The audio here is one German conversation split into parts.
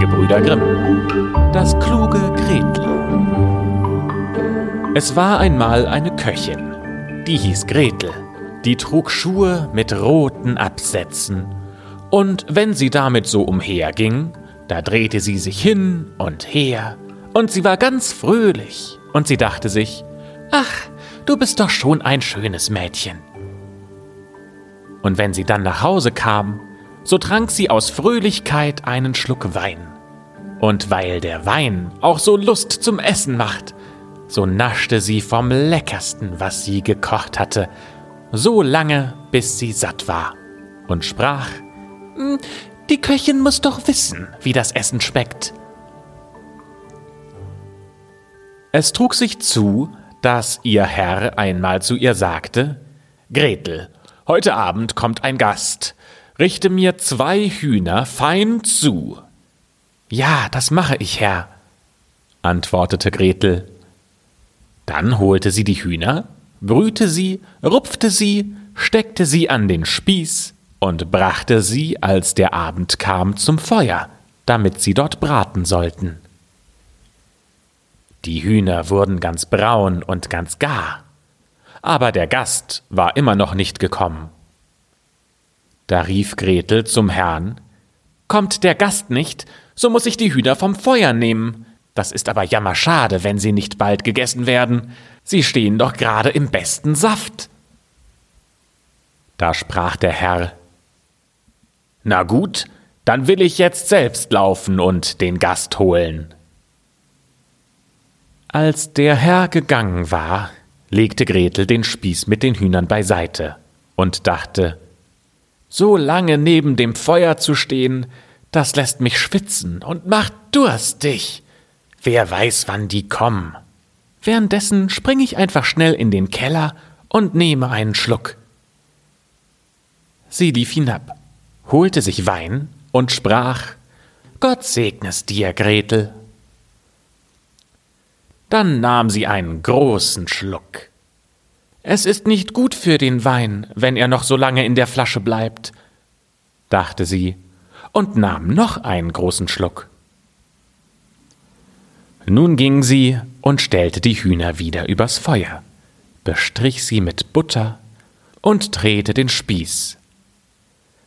Gebrüder Grimm. Das kluge Gretel. Es war einmal eine Köchin, die hieß Gretel. Die trug Schuhe mit roten Absätzen. Und wenn sie damit so umherging, da drehte sie sich hin und her, und sie war ganz fröhlich, und sie dachte sich, ach, du bist doch schon ein schönes Mädchen. Und wenn sie dann nach Hause kam, so trank sie aus Fröhlichkeit einen Schluck Wein. Und weil der Wein auch so Lust zum Essen macht, so naschte sie vom Leckersten, was sie gekocht hatte, so lange, bis sie satt war, und sprach, hm, die Köchin muss doch wissen, wie das Essen schmeckt. Es trug sich zu, dass ihr Herr einmal zu ihr sagte, Gretel, heute Abend kommt ein Gast, richte mir zwei Hühner fein zu. Ja, das mache ich, Herr, antwortete Gretel. Dann holte sie die Hühner, brühte sie, rupfte sie, steckte sie an den Spieß und brachte sie, als der Abend kam, zum Feuer, damit sie dort braten sollten. Die Hühner wurden ganz braun und ganz gar, aber der Gast war immer noch nicht gekommen. Da rief Gretel zum Herrn Kommt der Gast nicht, so muss ich die Hühner vom Feuer nehmen. Das ist aber jammerschade, wenn sie nicht bald gegessen werden. Sie stehen doch gerade im besten Saft. Da sprach der Herr Na gut, dann will ich jetzt selbst laufen und den Gast holen. Als der Herr gegangen war, legte Gretel den Spieß mit den Hühnern beiseite und dachte, so lange neben dem Feuer zu stehen, das lässt mich schwitzen und macht durstig. Wer weiß, wann die kommen. Währenddessen springe ich einfach schnell in den Keller und nehme einen Schluck. Sie lief hinab, holte sich Wein und sprach Gott segnes dir, Gretel. Dann nahm sie einen großen Schluck. Es ist nicht gut für den Wein, wenn er noch so lange in der Flasche bleibt, dachte sie und nahm noch einen großen Schluck. Nun ging sie und stellte die Hühner wieder übers Feuer, bestrich sie mit Butter und drehte den Spieß.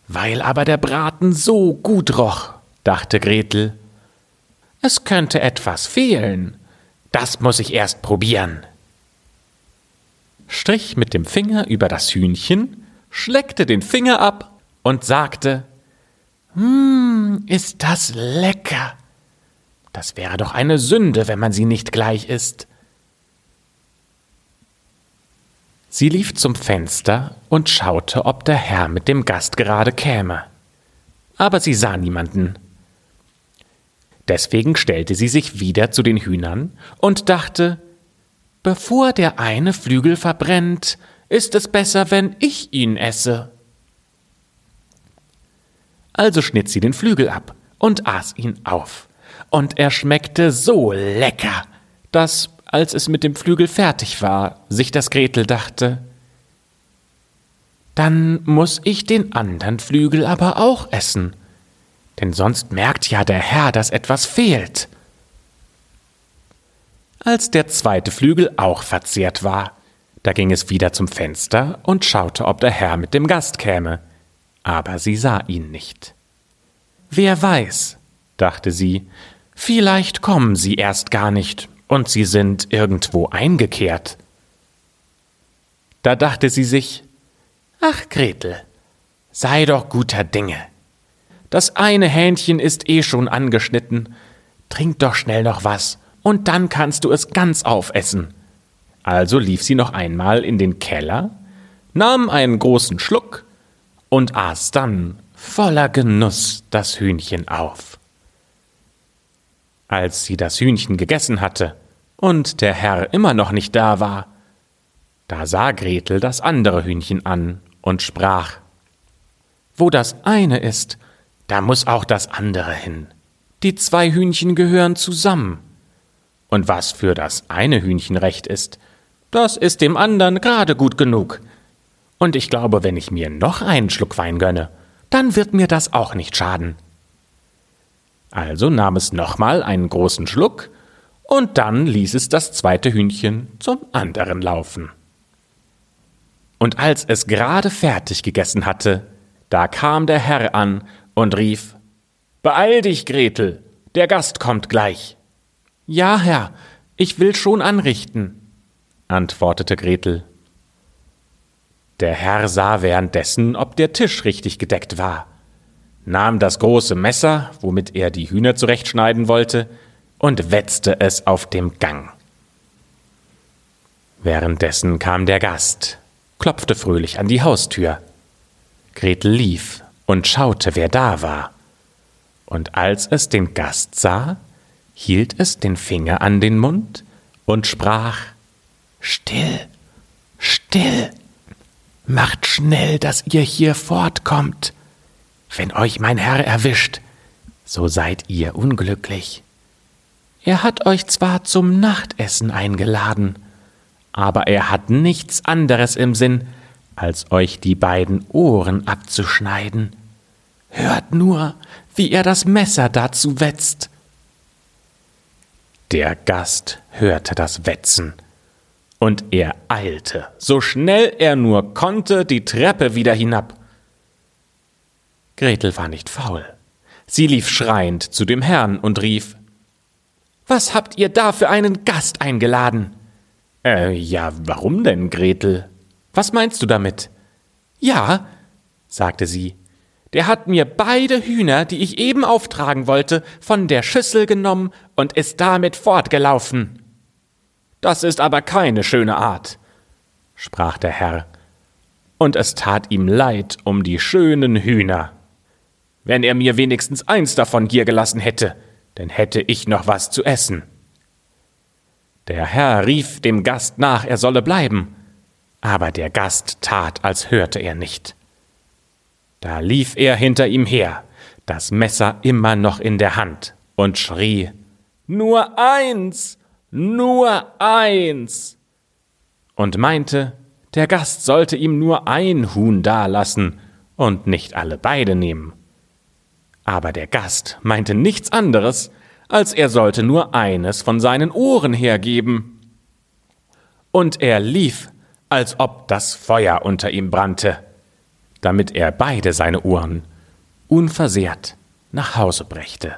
Weil aber der Braten so gut roch, dachte Gretel, es könnte etwas fehlen, das muss ich erst probieren strich mit dem Finger über das Hühnchen, schleckte den Finger ab und sagte, Hm, ist das lecker. Das wäre doch eine Sünde, wenn man sie nicht gleich isst. Sie lief zum Fenster und schaute, ob der Herr mit dem Gast gerade käme. Aber sie sah niemanden. Deswegen stellte sie sich wieder zu den Hühnern und dachte, Bevor der eine Flügel verbrennt, ist es besser, wenn ich ihn esse. Also schnitt sie den Flügel ab und aß ihn auf. Und er schmeckte so lecker, dass, als es mit dem Flügel fertig war, sich das Gretel dachte, dann muss ich den andern Flügel aber auch essen, denn sonst merkt ja der Herr, dass etwas fehlt als der zweite Flügel auch verzehrt war. Da ging es wieder zum Fenster und schaute, ob der Herr mit dem Gast käme. Aber sie sah ihn nicht. Wer weiß, dachte sie, vielleicht kommen sie erst gar nicht und sie sind irgendwo eingekehrt. Da dachte sie sich, ach Gretel, sei doch guter Dinge. Das eine Hähnchen ist eh schon angeschnitten, trink doch schnell noch was und dann kannst du es ganz aufessen. Also lief sie noch einmal in den Keller, nahm einen großen Schluck und aß dann voller Genuss das Hühnchen auf. Als sie das Hühnchen gegessen hatte und der Herr immer noch nicht da war, da sah Gretel das andere Hühnchen an und sprach Wo das eine ist, da muss auch das andere hin. Die zwei Hühnchen gehören zusammen. Und was für das eine Hühnchen recht ist, das ist dem anderen gerade gut genug. Und ich glaube, wenn ich mir noch einen Schluck Wein gönne, dann wird mir das auch nicht schaden. Also nahm es nochmal einen großen Schluck und dann ließ es das zweite Hühnchen zum anderen laufen. Und als es gerade fertig gegessen hatte, da kam der Herr an und rief Beeil dich, Gretel, der Gast kommt gleich. Ja, Herr, ich will schon anrichten, antwortete Gretel. Der Herr sah währenddessen, ob der Tisch richtig gedeckt war, nahm das große Messer, womit er die Hühner zurechtschneiden wollte, und wetzte es auf dem Gang. Währenddessen kam der Gast, klopfte fröhlich an die Haustür. Gretel lief und schaute, wer da war. Und als es den Gast sah, hielt es den Finger an den Mund und sprach Still, still, macht schnell, dass ihr hier fortkommt. Wenn euch mein Herr erwischt, so seid ihr unglücklich. Er hat euch zwar zum Nachtessen eingeladen, aber er hat nichts anderes im Sinn, als euch die beiden Ohren abzuschneiden. Hört nur, wie er das Messer dazu wetzt. Der Gast hörte das Wetzen, und er eilte, so schnell er nur konnte, die Treppe wieder hinab. Gretel war nicht faul. Sie lief schreiend zu dem Herrn und rief was habt ihr da für einen Gast eingeladen? Äh, ja, warum denn, Gretel? Was meinst du damit? Ja, sagte sie, der hat mir beide Hühner, die ich eben auftragen wollte, von der Schüssel genommen und ist damit fortgelaufen. Das ist aber keine schöne Art, sprach der Herr, und es tat ihm leid um die schönen Hühner. Wenn er mir wenigstens eins davon hier gelassen hätte, denn hätte ich noch was zu essen. Der Herr rief dem Gast nach, er solle bleiben, aber der Gast tat, als hörte er nicht. Da lief er hinter ihm her, das Messer immer noch in der Hand, und schrie Nur eins, nur eins. und meinte, der Gast sollte ihm nur ein Huhn dalassen und nicht alle beide nehmen. Aber der Gast meinte nichts anderes, als er sollte nur eines von seinen Ohren hergeben. Und er lief, als ob das Feuer unter ihm brannte, damit er beide seine Ohren unversehrt nach Hause brächte.